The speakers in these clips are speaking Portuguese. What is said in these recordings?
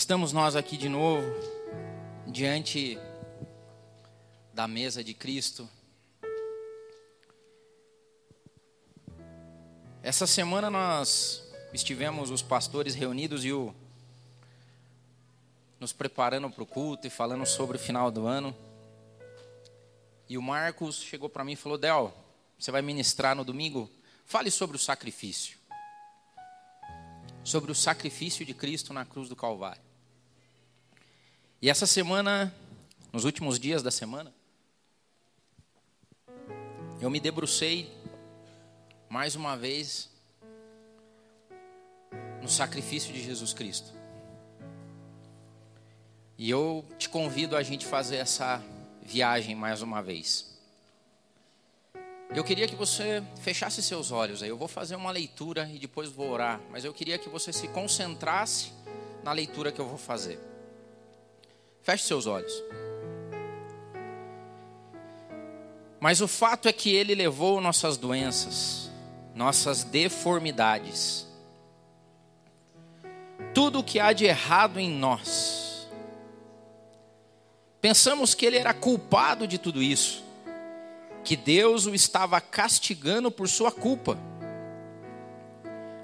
Estamos nós aqui de novo, diante da mesa de Cristo. Essa semana nós estivemos os pastores reunidos e o nos preparando para o culto e falando sobre o final do ano. E o Marcos chegou para mim e falou: Del, você vai ministrar no domingo? Fale sobre o sacrifício. Sobre o sacrifício de Cristo na cruz do Calvário. E essa semana, nos últimos dias da semana, eu me debrucei mais uma vez no sacrifício de Jesus Cristo. E eu te convido a gente fazer essa viagem mais uma vez. Eu queria que você fechasse seus olhos aí. Eu vou fazer uma leitura e depois vou orar, mas eu queria que você se concentrasse na leitura que eu vou fazer. Feche seus olhos. Mas o fato é que ele levou nossas doenças, nossas deformidades, tudo o que há de errado em nós. Pensamos que ele era culpado de tudo isso, que Deus o estava castigando por sua culpa.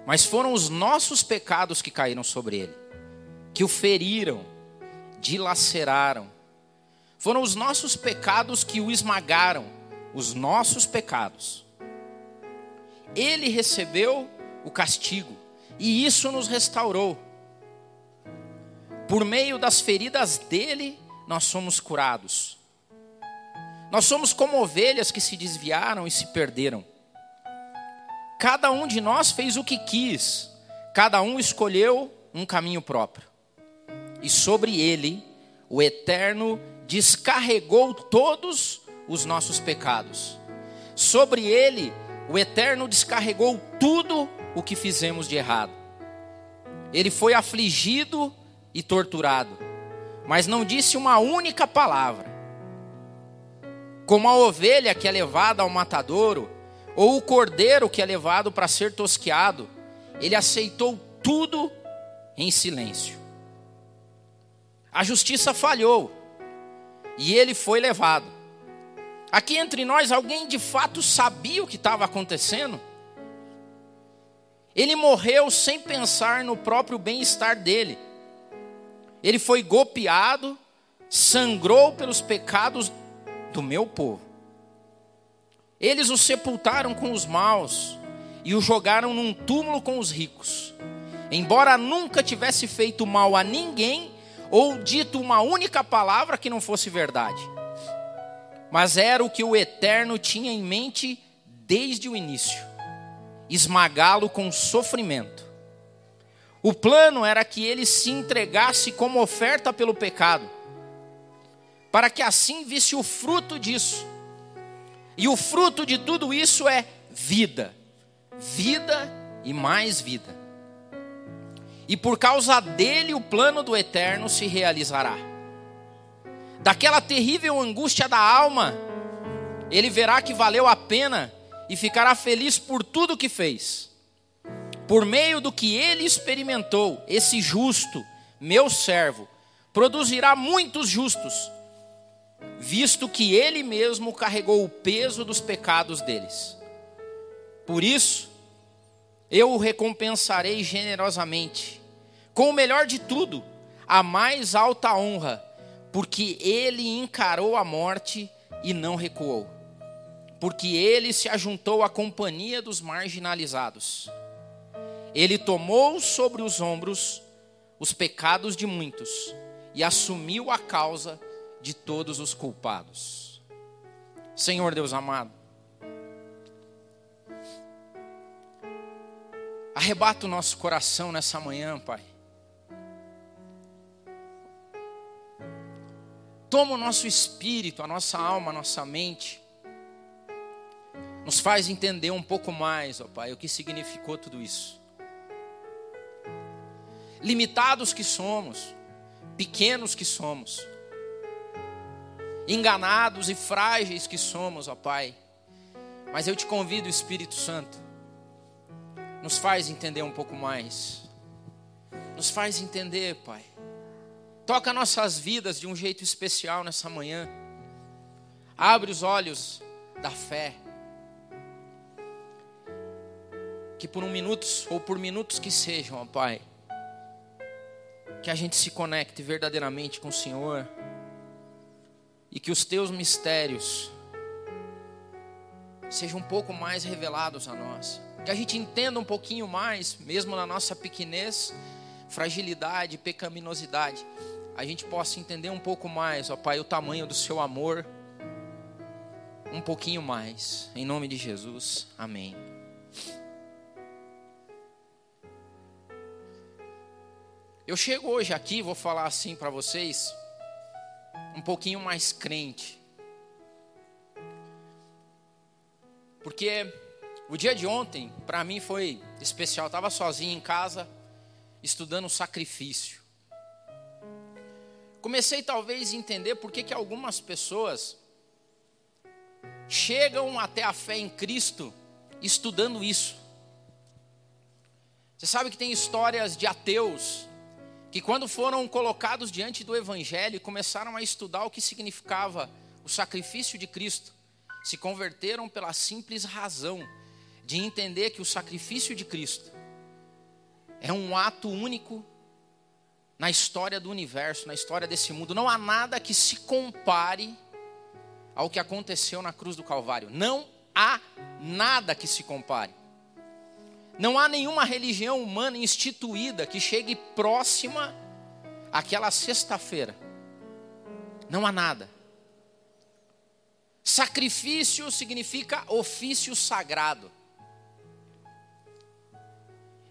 Mas foram os nossos pecados que caíram sobre ele, que o feriram dilaceraram. Foram os nossos pecados que o esmagaram, os nossos pecados. Ele recebeu o castigo e isso nos restaurou. Por meio das feridas dele, nós somos curados. Nós somos como ovelhas que se desviaram e se perderam. Cada um de nós fez o que quis, cada um escolheu um caminho próprio e sobre ele o Eterno descarregou todos os nossos pecados. Sobre ele o Eterno descarregou tudo o que fizemos de errado. Ele foi afligido e torturado, mas não disse uma única palavra. Como a ovelha que é levada ao matadouro, ou o cordeiro que é levado para ser tosqueado, ele aceitou tudo em silêncio. A justiça falhou e ele foi levado. Aqui entre nós, alguém de fato sabia o que estava acontecendo? Ele morreu sem pensar no próprio bem-estar dele. Ele foi golpeado, sangrou pelos pecados do meu povo. Eles o sepultaram com os maus e o jogaram num túmulo com os ricos. Embora nunca tivesse feito mal a ninguém, ou dito uma única palavra que não fosse verdade. Mas era o que o Eterno tinha em mente desde o início: esmagá-lo com sofrimento. O plano era que ele se entregasse como oferta pelo pecado, para que assim visse o fruto disso. E o fruto de tudo isso é vida, vida e mais vida e por causa dele o plano do eterno se realizará. Daquela terrível angústia da alma, ele verá que valeu a pena e ficará feliz por tudo que fez. Por meio do que ele experimentou, esse justo, meu servo, produzirá muitos justos, visto que ele mesmo carregou o peso dos pecados deles. Por isso, eu o recompensarei generosamente, com o melhor de tudo, a mais alta honra, porque ele encarou a morte e não recuou, porque ele se ajuntou à companhia dos marginalizados. Ele tomou sobre os ombros os pecados de muitos e assumiu a causa de todos os culpados. Senhor Deus amado, Arrebata o nosso coração nessa manhã, Pai. Toma o nosso espírito, a nossa alma, a nossa mente. Nos faz entender um pouco mais, ó Pai, o que significou tudo isso. Limitados que somos, pequenos que somos, enganados e frágeis que somos, ó Pai. Mas eu te convido, Espírito Santo, nos faz entender um pouco mais. Nos faz entender, Pai, Toca nossas vidas de um jeito especial nessa manhã. Abre os olhos da fé. Que por um minuto ou por minutos que sejam, ó Pai, que a gente se conecte verdadeiramente com o Senhor e que os teus mistérios sejam um pouco mais revelados a nós. Que a gente entenda um pouquinho mais, mesmo na nossa pequenez, fragilidade, pecaminosidade, a gente possa entender um pouco mais, ó Pai, o tamanho do seu amor, um pouquinho mais. Em nome de Jesus, amém. Eu chego hoje aqui, vou falar assim para vocês, um pouquinho mais crente. Porque o dia de ontem, para mim, foi especial. estava sozinho em casa, estudando o sacrifício. Comecei talvez a entender por que, que algumas pessoas chegam até a fé em Cristo estudando isso. Você sabe que tem histórias de ateus que quando foram colocados diante do evangelho começaram a estudar o que significava o sacrifício de Cristo, se converteram pela simples razão de entender que o sacrifício de Cristo é um ato único na história do universo, na história desse mundo. Não há nada que se compare ao que aconteceu na cruz do Calvário. Não há nada que se compare. Não há nenhuma religião humana instituída que chegue próxima àquela sexta-feira. Não há nada. Sacrifício significa ofício sagrado.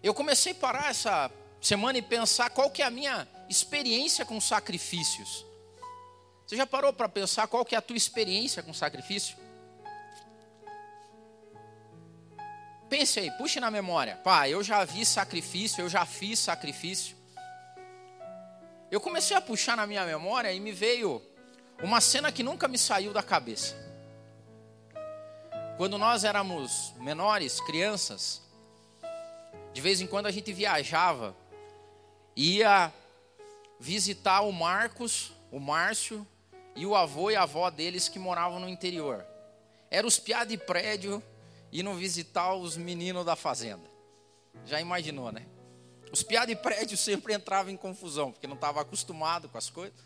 Eu comecei a parar essa semana e pensar qual que é a minha experiência com sacrifícios. Você já parou para pensar qual que é a tua experiência com sacrifício? Pense aí, puxe na memória. Pá, eu já vi sacrifício, eu já fiz sacrifício. Eu comecei a puxar na minha memória e me veio uma cena que nunca me saiu da cabeça. Quando nós éramos menores, crianças, de vez em quando a gente viajava, ia visitar o Marcos, o Márcio e o avô e a avó deles que moravam no interior. Eram os piá de prédio indo visitar os meninos da fazenda. Já imaginou, né? Os piá de prédio sempre entravam em confusão, porque não estava acostumado com as coisas.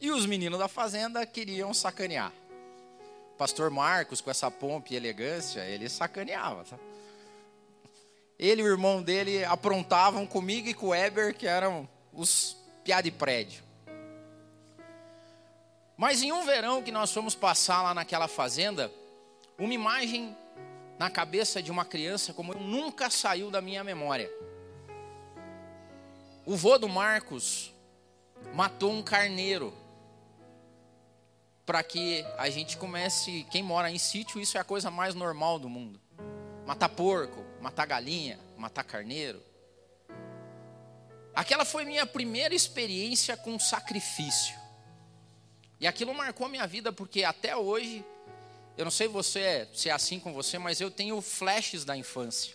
E os meninos da fazenda queriam sacanear. O pastor Marcos, com essa pompa e elegância, ele sacaneava. Tá? Ele e o irmão dele aprontavam comigo e com o Eber, que eram os piá de prédio. Mas em um verão que nós fomos passar lá naquela fazenda, uma imagem na cabeça de uma criança como eu nunca saiu da minha memória. O vô do Marcos matou um carneiro para que a gente comece, quem mora em sítio, isso é a coisa mais normal do mundo. Matar porco, matar galinha, matar carneiro. Aquela foi minha primeira experiência com sacrifício. E aquilo marcou minha vida porque até hoje eu não sei você se é assim com você, mas eu tenho flashes da infância.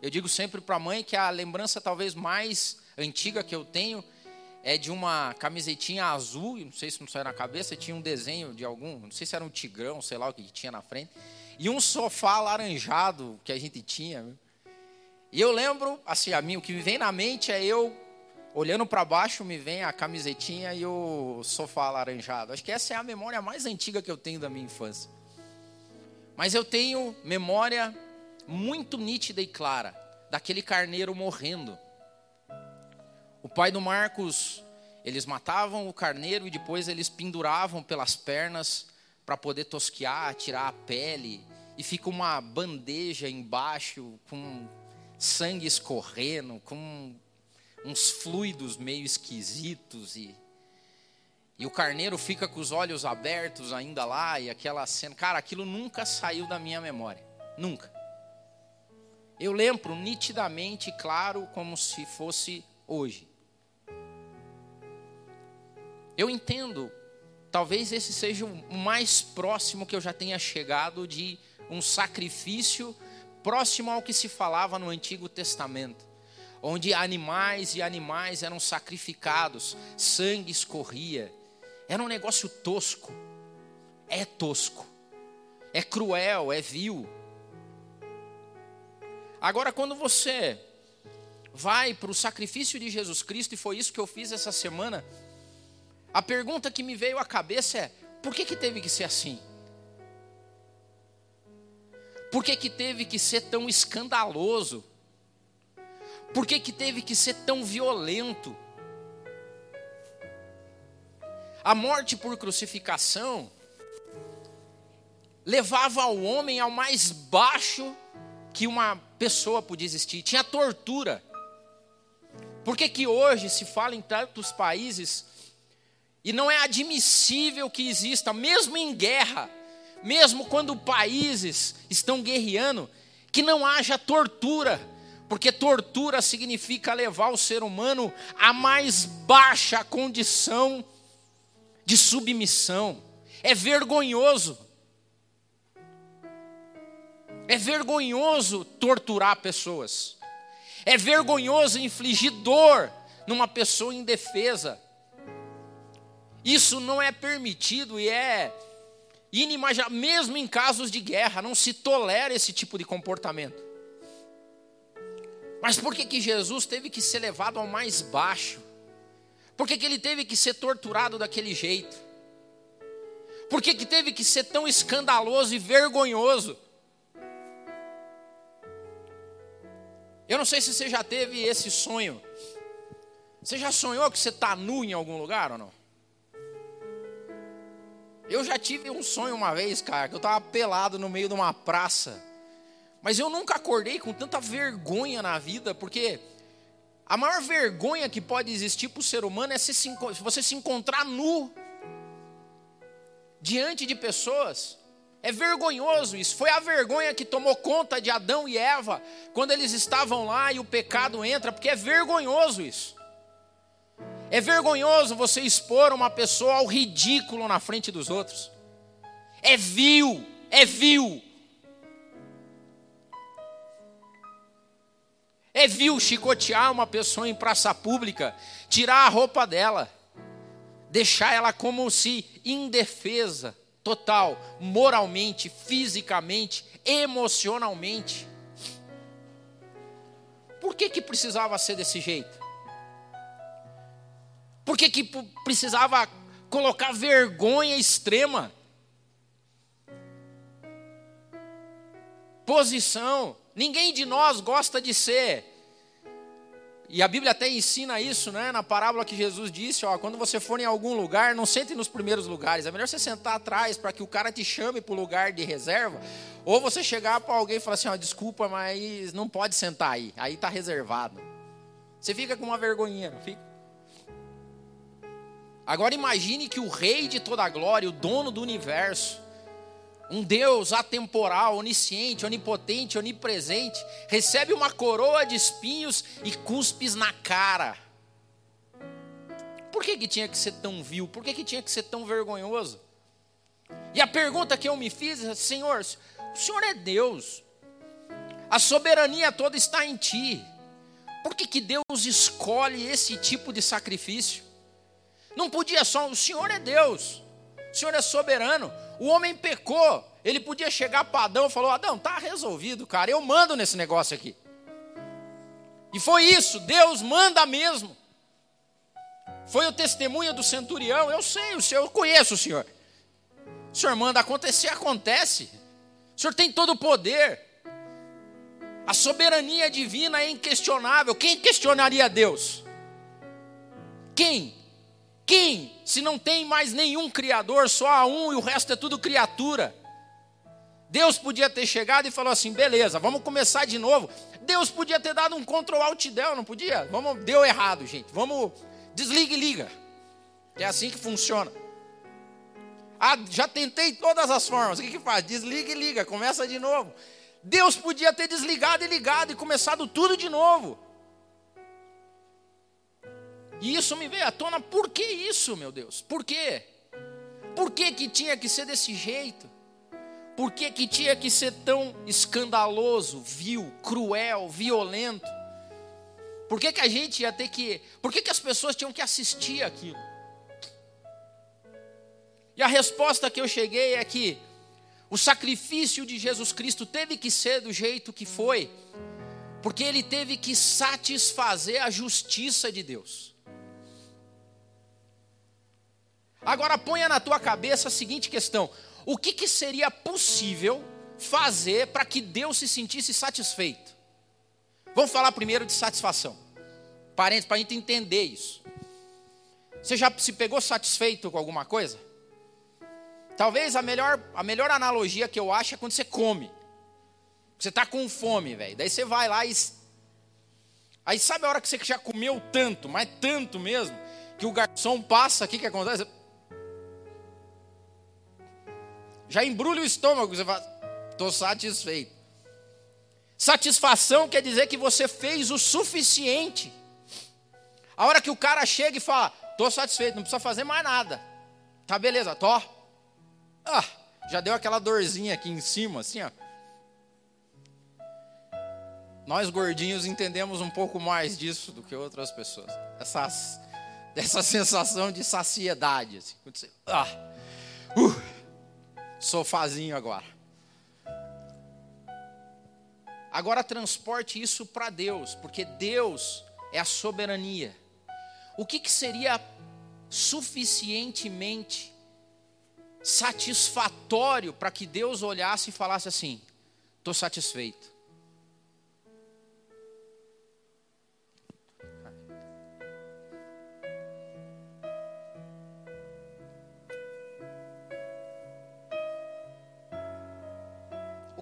Eu digo sempre para a mãe que a lembrança talvez mais antiga que eu tenho é de uma camisetinha azul, não sei se não saiu na cabeça, tinha um desenho de algum, não sei se era um tigrão, sei lá o que tinha na frente, e um sofá alaranjado que a gente tinha. E eu lembro, assim, a mim, o que me vem na mente é eu olhando para baixo, me vem a camisetinha e o sofá alaranjado. Acho que essa é a memória mais antiga que eu tenho da minha infância. Mas eu tenho memória muito nítida e clara daquele carneiro morrendo. O pai do Marcos, eles matavam o carneiro e depois eles penduravam pelas pernas para poder tosquear, tirar a pele. E fica uma bandeja embaixo com sangue escorrendo, com uns fluidos meio esquisitos e e o carneiro fica com os olhos abertos ainda lá, e aquela cena. Cara, aquilo nunca saiu da minha memória. Nunca. Eu lembro nitidamente, claro, como se fosse hoje. Eu entendo, talvez esse seja o mais próximo que eu já tenha chegado de um sacrifício próximo ao que se falava no Antigo Testamento. onde animais e animais eram sacrificados, sangue escorria. Era um negócio tosco. É tosco. É cruel, é vil. Agora, quando você vai para o sacrifício de Jesus Cristo, e foi isso que eu fiz essa semana, a pergunta que me veio à cabeça é: por que, que teve que ser assim? Por que, que teve que ser tão escandaloso? Por que, que teve que ser tão violento? A morte por crucificação levava o homem ao mais baixo que uma pessoa podia existir. Tinha tortura. Por que, que hoje se fala em tantos países e não é admissível que exista, mesmo em guerra, mesmo quando países estão guerreando, que não haja tortura, porque tortura significa levar o ser humano à mais baixa condição de submissão. É vergonhoso. É vergonhoso torturar pessoas. É vergonhoso infligir dor numa pessoa indefesa. Isso não é permitido e é inimaginável, mesmo em casos de guerra, não se tolera esse tipo de comportamento. Mas por que, que Jesus teve que ser levado ao mais baixo? Por que, que ele teve que ser torturado daquele jeito? Por que, que teve que ser tão escandaloso e vergonhoso? Eu não sei se você já teve esse sonho. Você já sonhou que você está nu em algum lugar ou não? Eu já tive um sonho uma vez, cara, que eu estava pelado no meio de uma praça. Mas eu nunca acordei com tanta vergonha na vida, porque a maior vergonha que pode existir para o ser humano é se, se você se encontrar nu diante de pessoas. É vergonhoso isso. Foi a vergonha que tomou conta de Adão e Eva quando eles estavam lá e o pecado entra, porque é vergonhoso isso. É vergonhoso você expor uma pessoa ao ridículo na frente dos outros. É vil, é vil. É vil chicotear uma pessoa em praça pública, tirar a roupa dela, deixar ela como se indefesa, total, moralmente, fisicamente, emocionalmente. Por que que precisava ser desse jeito? Por que, que precisava colocar vergonha extrema? Posição. Ninguém de nós gosta de ser. E a Bíblia até ensina isso, né? Na parábola que Jesus disse, ó, quando você for em algum lugar, não sente nos primeiros lugares. É melhor você sentar atrás para que o cara te chame para o lugar de reserva, ou você chegar para alguém e falar assim, ó, desculpa, mas não pode sentar aí. Aí está reservado. Você fica com uma vergonhinha, não fica? Agora imagine que o rei de toda a glória, o dono do universo, um Deus atemporal, onisciente, onipotente, onipresente, recebe uma coroa de espinhos e cuspes na cara. Por que, que tinha que ser tão vil? Por que, que tinha que ser tão vergonhoso? E a pergunta que eu me fiz é: Senhor, o Senhor é Deus, a soberania toda está em Ti. Por que, que Deus escolhe esse tipo de sacrifício? Não podia só, o Senhor é Deus, o Senhor é soberano. O homem pecou, ele podia chegar para Adão e falou: Adão, tá resolvido, cara, eu mando nesse negócio aqui. E foi isso, Deus manda mesmo. Foi o testemunho do centurião, eu sei, o senhor, eu conheço o senhor. O senhor manda acontecer, acontece. O senhor tem todo o poder. A soberania divina é inquestionável. Quem questionaria Deus? Quem? Quem, se não tem mais nenhum criador, só há um e o resto é tudo criatura? Deus podia ter chegado e falou assim: beleza, vamos começar de novo. Deus podia ter dado um Ctrl Alt Del, não podia? Vamos, deu errado, gente. Vamos, desliga e liga. É assim que funciona. Ah, já tentei todas as formas. O que, que faz? Desliga e liga, começa de novo. Deus podia ter desligado e ligado e começado tudo de novo. E isso me veio à tona, por que isso, meu Deus? Por quê? Por que, que tinha que ser desse jeito? Por que, que tinha que ser tão escandaloso, vil, cruel, violento? Por que, que a gente ia ter que. Por que, que as pessoas tinham que assistir aquilo? E a resposta que eu cheguei é que o sacrifício de Jesus Cristo teve que ser do jeito que foi, porque ele teve que satisfazer a justiça de Deus. Agora ponha na tua cabeça a seguinte questão: o que, que seria possível fazer para que Deus se sentisse satisfeito? Vamos falar primeiro de satisfação. Parentes, para a gente entender isso. Você já se pegou satisfeito com alguma coisa? Talvez a melhor, a melhor analogia que eu acho é quando você come. Você está com fome, velho. Daí você vai lá e. Aí sabe a hora que você já comeu tanto, mas tanto mesmo, que o garçom passa, o que, que acontece? Já embrulha o estômago, você fala, estou satisfeito. Satisfação quer dizer que você fez o suficiente. A hora que o cara chega e fala, estou satisfeito, não precisa fazer mais nada. Tá beleza, tô. Ah, já deu aquela dorzinha aqui em cima, assim, ó. Nós gordinhos entendemos um pouco mais disso do que outras pessoas. Essas, essa sensação de saciedade. Assim, ah, uh, sofazinho agora. Agora transporte isso para Deus, porque Deus é a soberania. O que, que seria suficientemente satisfatório para que Deus olhasse e falasse assim: estou satisfeito?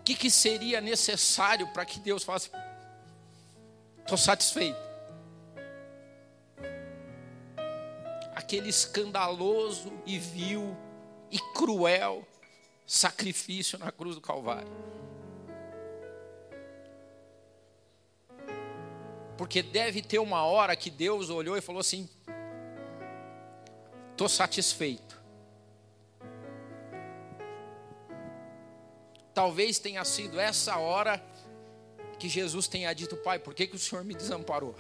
Que, que seria necessário para que Deus falasse: estou satisfeito? Aquele escandaloso e vil e cruel sacrifício na cruz do Calvário. Porque deve ter uma hora que Deus olhou e falou assim: estou satisfeito. Talvez tenha sido essa hora que Jesus tenha dito, Pai, por que, que o Senhor me desamparou?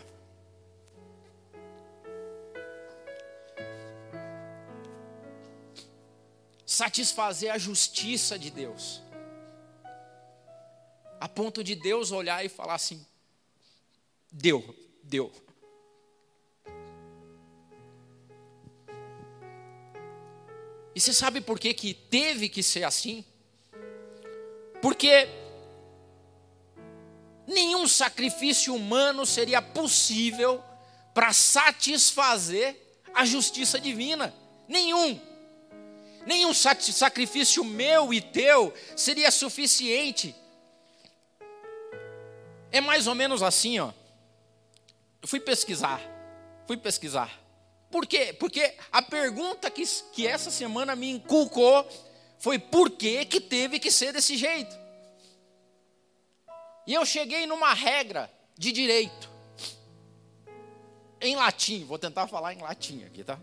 Satisfazer a justiça de Deus, a ponto de Deus olhar e falar assim: deu, deu. E você sabe por que, que teve que ser assim? Porque nenhum sacrifício humano seria possível para satisfazer a justiça divina. Nenhum. Nenhum sacrifício meu e teu seria suficiente. É mais ou menos assim, ó. Eu fui pesquisar. Fui pesquisar. Por quê? Porque a pergunta que, que essa semana me inculcou foi por que, que teve que ser desse jeito. E eu cheguei numa regra de direito. Em latim, vou tentar falar em latim aqui, tá?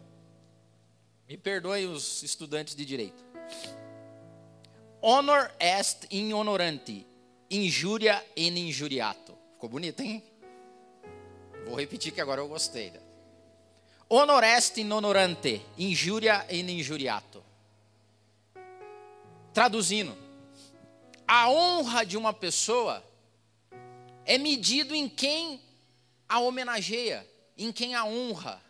Me perdoem os estudantes de direito. Honor est in honoranti, injuria in injuriato. Ficou bonito, hein? Vou repetir que agora eu gostei. Honor est in honorante, injuria in injuriato. Traduzindo, a honra de uma pessoa é medido em quem a homenageia, em quem a honra.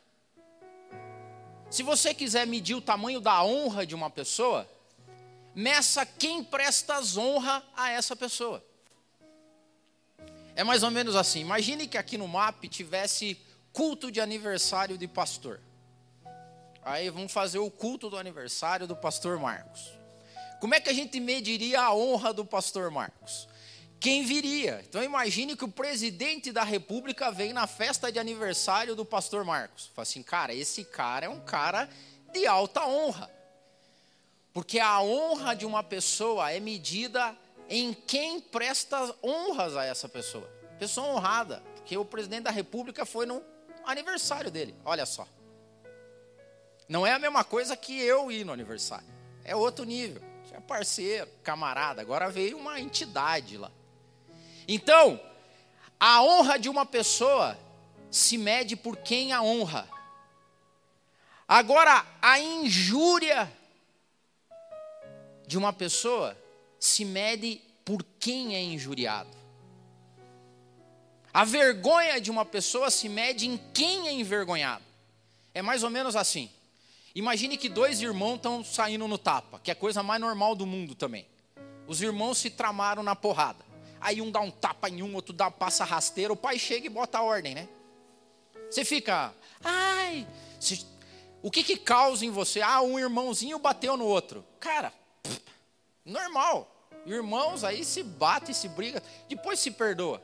Se você quiser medir o tamanho da honra de uma pessoa, meça quem presta as honra a essa pessoa. É mais ou menos assim. Imagine que aqui no MAP tivesse culto de aniversário de pastor. Aí vamos fazer o culto do aniversário do pastor Marcos. Como é que a gente mediria a honra do pastor Marcos? Quem viria? Então imagine que o presidente da república vem na festa de aniversário do pastor Marcos. Fala assim, cara, esse cara é um cara de alta honra. Porque a honra de uma pessoa é medida em quem presta honras a essa pessoa. Pessoa honrada, porque o presidente da república foi no aniversário dele. Olha só. Não é a mesma coisa que eu ir no aniversário. É outro nível parceiro, camarada. Agora veio uma entidade lá. Então, a honra de uma pessoa se mede por quem a honra. Agora, a injúria de uma pessoa se mede por quem é injuriado. A vergonha de uma pessoa se mede em quem é envergonhado. É mais ou menos assim. Imagine que dois irmãos estão saindo no tapa, que é a coisa mais normal do mundo também. Os irmãos se tramaram na porrada. Aí um dá um tapa em um, outro dá passa rasteira, o pai chega e bota a ordem, né? Você fica, ai, o que que causa em você? Ah, um irmãozinho bateu no outro. Cara, pff, normal. Irmãos aí se bate, se briga, depois se perdoa.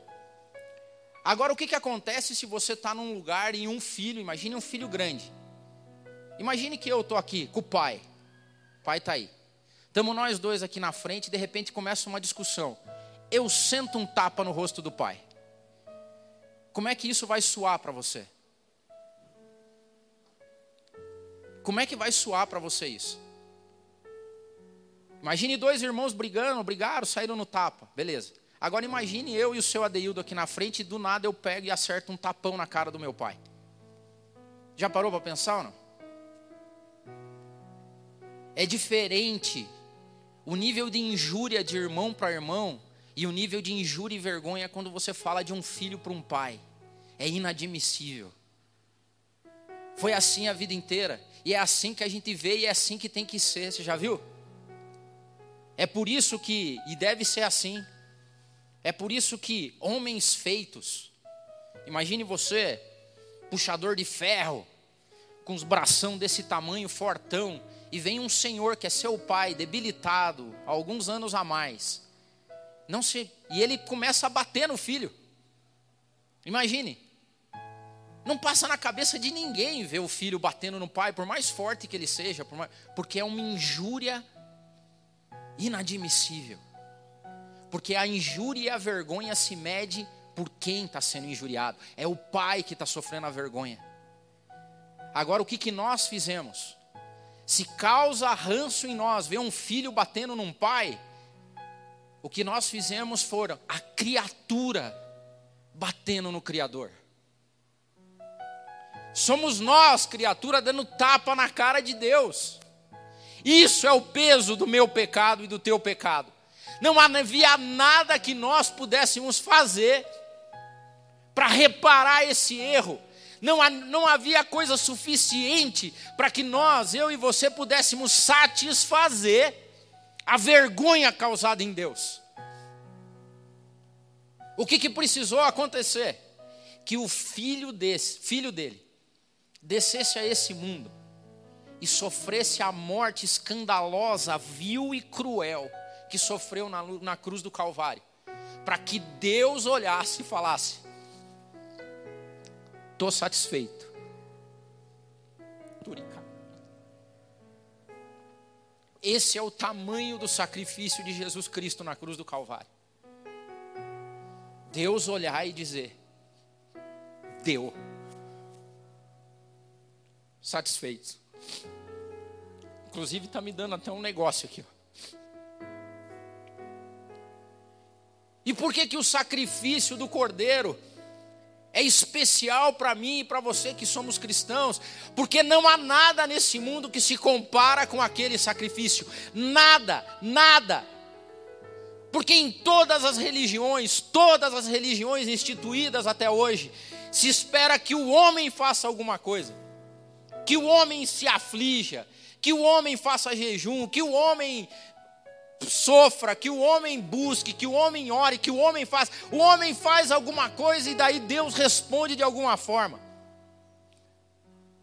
Agora, o que, que acontece se você está num lugar e um filho, imagine um filho grande. Imagine que eu estou aqui com o pai. O pai está aí. Estamos nós dois aqui na frente e de repente começa uma discussão. Eu sento um tapa no rosto do pai. Como é que isso vai soar para você? Como é que vai soar para você isso? Imagine dois irmãos brigando, brigaram, saíram no tapa. Beleza. Agora imagine eu e o seu Adeildo aqui na frente e do nada eu pego e acerto um tapão na cara do meu pai. Já parou para pensar ou não? É diferente o nível de injúria de irmão para irmão e o nível de injúria e vergonha quando você fala de um filho para um pai. É inadmissível. Foi assim a vida inteira. E é assim que a gente vê e é assim que tem que ser. Você já viu? É por isso que, e deve ser assim, é por isso que homens feitos, imagine você, puxador de ferro, com os bração desse tamanho, fortão, e vem um senhor que é seu pai, debilitado, há alguns anos a mais, não se, e ele começa a bater no filho. Imagine, não passa na cabeça de ninguém ver o filho batendo no pai, por mais forte que ele seja, por mais, porque é uma injúria inadmissível. Porque a injúria e a vergonha se mede por quem está sendo injuriado. É o pai que está sofrendo a vergonha. Agora, o que, que nós fizemos? Se causa ranço em nós ver um filho batendo num pai, o que nós fizemos foram a criatura batendo no Criador. Somos nós, criatura, dando tapa na cara de Deus. Isso é o peso do meu pecado e do teu pecado. Não havia nada que nós pudéssemos fazer para reparar esse erro. Não, não havia coisa suficiente para que nós, eu e você, pudéssemos satisfazer a vergonha causada em Deus. O que, que precisou acontecer? Que o filho desse, filho dele, descesse a esse mundo e sofresse a morte escandalosa, vil e cruel que sofreu na, na cruz do Calvário, para que Deus olhasse e falasse: estou satisfeito. Esse é o tamanho do sacrifício de Jesus Cristo na cruz do Calvário. Deus olhar e dizer: deu. Satisfeito. Inclusive está me dando até um negócio aqui. E por que que o sacrifício do cordeiro é especial para mim e para você que somos cristãos? Porque não há nada nesse mundo que se compara com aquele sacrifício. Nada, nada. Porque em todas as religiões, todas as religiões instituídas até hoje, se espera que o homem faça alguma coisa, que o homem se aflija, que o homem faça jejum, que o homem sofra, que o homem busque, que o homem ore, que o homem faça. O homem faz alguma coisa e daí Deus responde de alguma forma.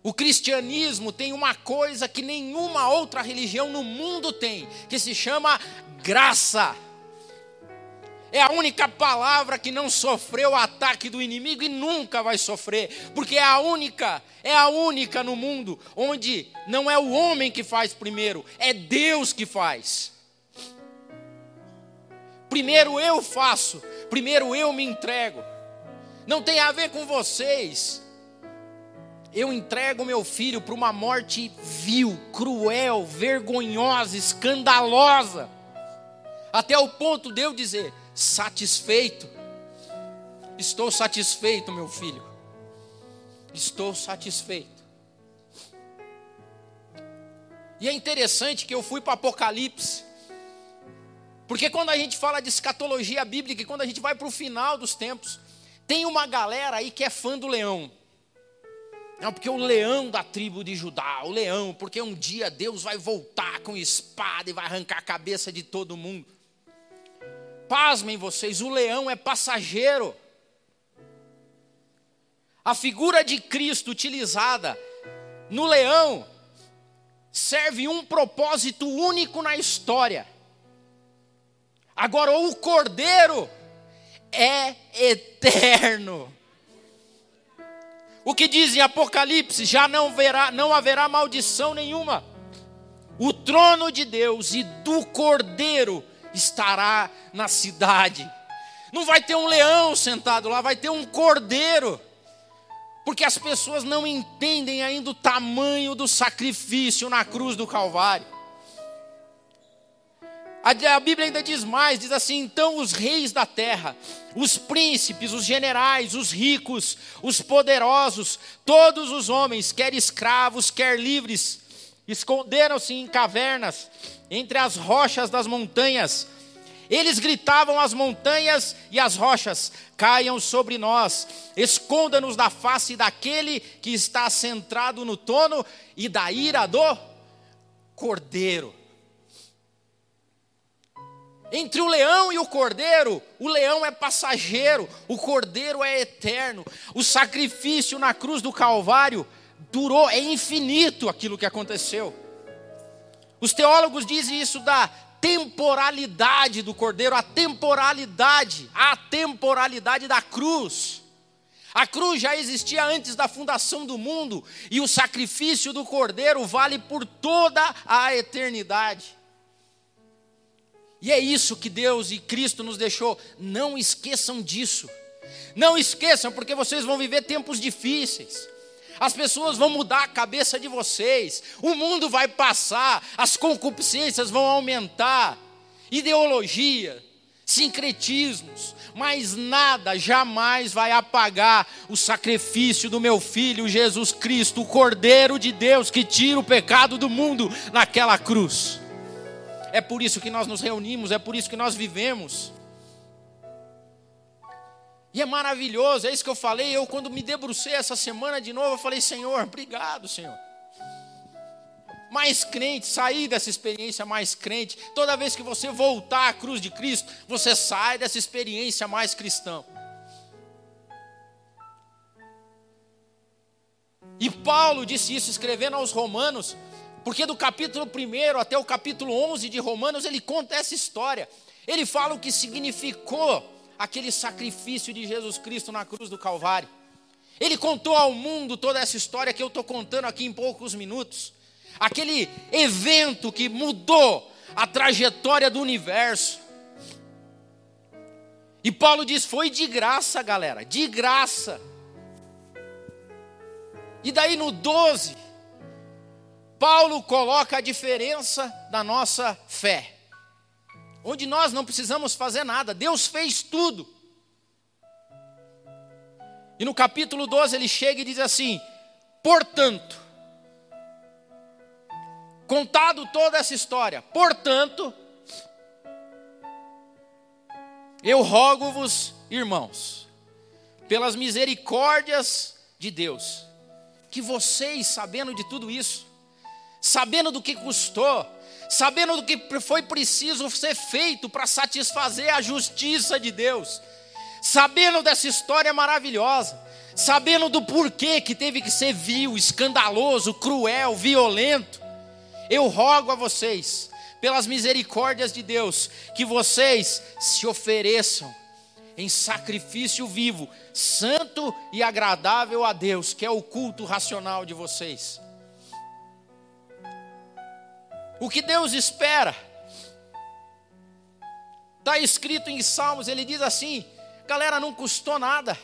O cristianismo tem uma coisa que nenhuma outra religião no mundo tem, que se chama graça. É a única palavra que não sofreu o ataque do inimigo e nunca vai sofrer, porque é a única, é a única no mundo onde não é o homem que faz primeiro, é Deus que faz. Primeiro eu faço, primeiro eu me entrego. Não tem a ver com vocês. Eu entrego meu filho para uma morte vil, cruel, vergonhosa, escandalosa, até o ponto de eu dizer: satisfeito. Estou satisfeito, meu filho. estou satisfeito. E é interessante que eu fui para Apocalipse, porque quando a gente fala de escatologia bíblica, e quando a gente vai para o final dos tempos, tem uma galera aí que é fã do leão. Não, porque o leão da tribo de Judá, o leão, porque um dia Deus vai voltar com espada e vai arrancar a cabeça de todo mundo. Pasmem vocês, o leão é passageiro. A figura de Cristo utilizada no leão serve um propósito único na história. Agora, o cordeiro é eterno. O que diz em Apocalipse: já não, verá, não haverá maldição nenhuma. O trono de Deus e do cordeiro estará na cidade. Não vai ter um leão sentado lá, vai ter um cordeiro. Porque as pessoas não entendem ainda o tamanho do sacrifício na cruz do Calvário. A Bíblia ainda diz mais: diz assim, então os reis da terra, os príncipes, os generais, os ricos, os poderosos, todos os homens, quer escravos, quer livres, esconderam-se em cavernas, entre as rochas das montanhas. Eles gritavam às montanhas e às rochas: caiam sobre nós, esconda-nos da face daquele que está centrado no trono e da ira do cordeiro. Entre o leão e o cordeiro, o leão é passageiro, o cordeiro é eterno. O sacrifício na cruz do Calvário durou, é infinito aquilo que aconteceu. Os teólogos dizem isso da temporalidade do cordeiro, a temporalidade, a temporalidade da cruz. A cruz já existia antes da fundação do mundo e o sacrifício do cordeiro vale por toda a eternidade. E é isso que Deus e Cristo nos deixou. Não esqueçam disso. Não esqueçam, porque vocês vão viver tempos difíceis. As pessoas vão mudar a cabeça de vocês. O mundo vai passar, as concupiscências vão aumentar. Ideologia, sincretismos, mas nada jamais vai apagar o sacrifício do meu filho Jesus Cristo, o Cordeiro de Deus que tira o pecado do mundo naquela cruz. É por isso que nós nos reunimos, é por isso que nós vivemos. E é maravilhoso, é isso que eu falei. Eu, quando me debrucei essa semana de novo, eu falei: Senhor, obrigado, Senhor. Mais crente, sair dessa experiência mais crente. Toda vez que você voltar à cruz de Cristo, você sai dessa experiência mais cristão. E Paulo disse isso escrevendo aos Romanos, porque do capítulo 1 até o capítulo 11 de Romanos, ele conta essa história. Ele fala o que significou aquele sacrifício de Jesus Cristo na cruz do Calvário. Ele contou ao mundo toda essa história que eu estou contando aqui em poucos minutos. Aquele evento que mudou a trajetória do universo. E Paulo diz: foi de graça, galera, de graça. E daí no 12, Paulo coloca a diferença da nossa fé. Onde nós não precisamos fazer nada, Deus fez tudo. E no capítulo 12 ele chega e diz assim: portanto, contado toda essa história, portanto, eu rogo-vos, irmãos, pelas misericórdias de Deus, que vocês, sabendo de tudo isso, sabendo do que custou, sabendo do que foi preciso ser feito para satisfazer a justiça de Deus, sabendo dessa história maravilhosa, sabendo do porquê que teve que ser vil, escandaloso, cruel, violento, eu rogo a vocês, pelas misericórdias de Deus, que vocês se ofereçam em sacrifício vivo, santo e agradável a Deus, que é o culto racional de vocês. O que Deus espera? Está escrito em Salmos, ele diz assim: galera, não custou nada.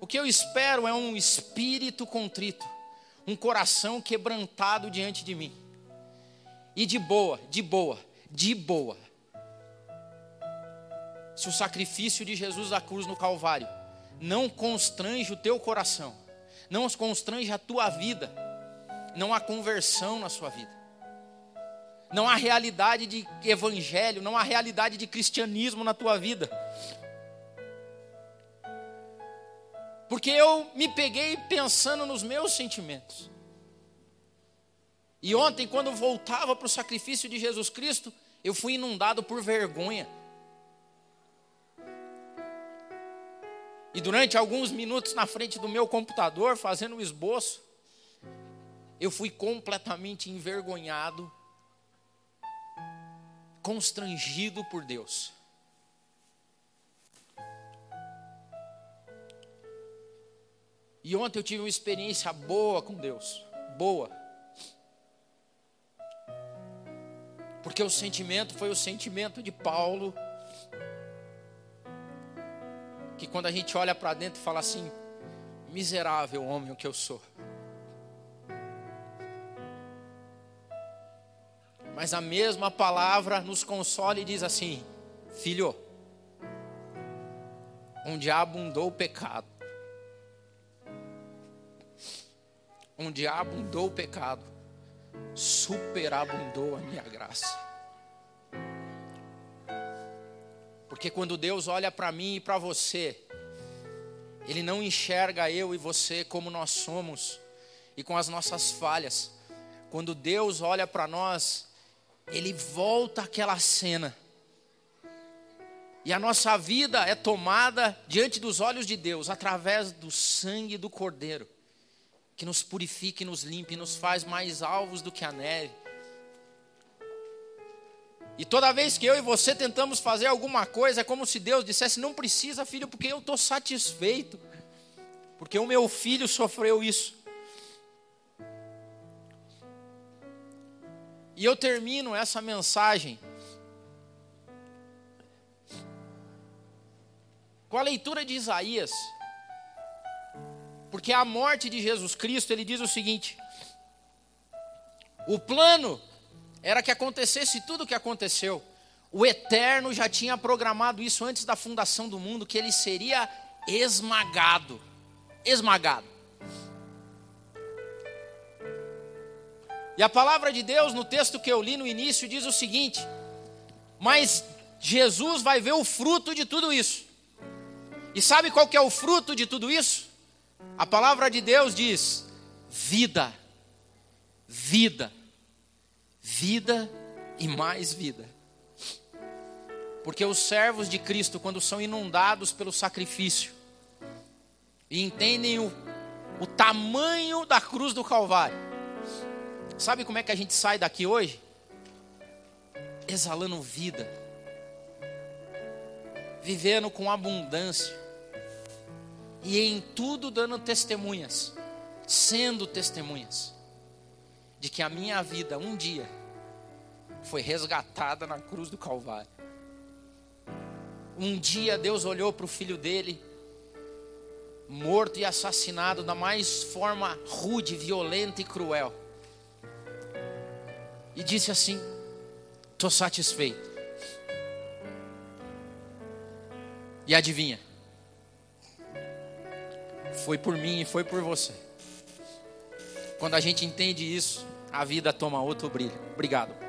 O que eu espero é um espírito contrito, um coração quebrantado diante de mim. E de boa, de boa, de boa. Se o sacrifício de Jesus da cruz no Calvário não constrange o teu coração, não constrange a tua vida, não há conversão na sua vida. Não há realidade de evangelho, não há realidade de cristianismo na tua vida. Porque eu me peguei pensando nos meus sentimentos. E ontem, quando voltava para o sacrifício de Jesus Cristo, eu fui inundado por vergonha. E durante alguns minutos na frente do meu computador, fazendo o um esboço, eu fui completamente envergonhado, constrangido por Deus. E ontem eu tive uma experiência boa com Deus, boa. Porque o sentimento foi o sentimento de Paulo. Que quando a gente olha para dentro e fala assim: miserável homem que eu sou. Mas a mesma palavra nos consola e diz assim: Filho, onde abundou o pecado, onde abundou o pecado, superabundou a minha graça. Porque quando Deus olha para mim e para você, Ele não enxerga eu e você como nós somos e com as nossas falhas. Quando Deus olha para nós, Ele volta aquela cena. E a nossa vida é tomada diante dos olhos de Deus através do sangue do Cordeiro que nos purifique, nos limpe, nos faz mais alvos do que a neve. E toda vez que eu e você tentamos fazer alguma coisa, é como se Deus dissesse: Não precisa, filho, porque eu estou satisfeito, porque o meu filho sofreu isso. E eu termino essa mensagem com a leitura de Isaías porque a morte de Jesus Cristo, ele diz o seguinte: o plano era que acontecesse tudo o que aconteceu. O Eterno já tinha programado isso antes da fundação do mundo, que ele seria esmagado. Esmagado. E a palavra de Deus, no texto que eu li no início, diz o seguinte: Mas Jesus vai ver o fruto de tudo isso. E sabe qual que é o fruto de tudo isso? A palavra de Deus diz: vida, vida, vida e mais vida. Porque os servos de Cristo, quando são inundados pelo sacrifício e entendem o, o tamanho da cruz do Calvário, sabe como é que a gente sai daqui hoje? Exalando vida, vivendo com abundância. E em tudo dando testemunhas, sendo testemunhas, de que a minha vida um dia foi resgatada na cruz do Calvário. Um dia Deus olhou para o filho dele, morto e assassinado da mais forma rude, violenta e cruel, e disse assim: Estou satisfeito. E adivinha? foi por mim e foi por você. Quando a gente entende isso, a vida toma outro brilho. Obrigado.